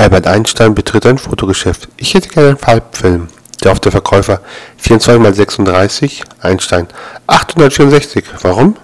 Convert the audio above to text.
Albert Einstein betritt ein Fotogeschäft. Ich hätte gerne einen Farbfilm. Der auf der Verkäufer 24 mal 36. Einstein 864. Warum?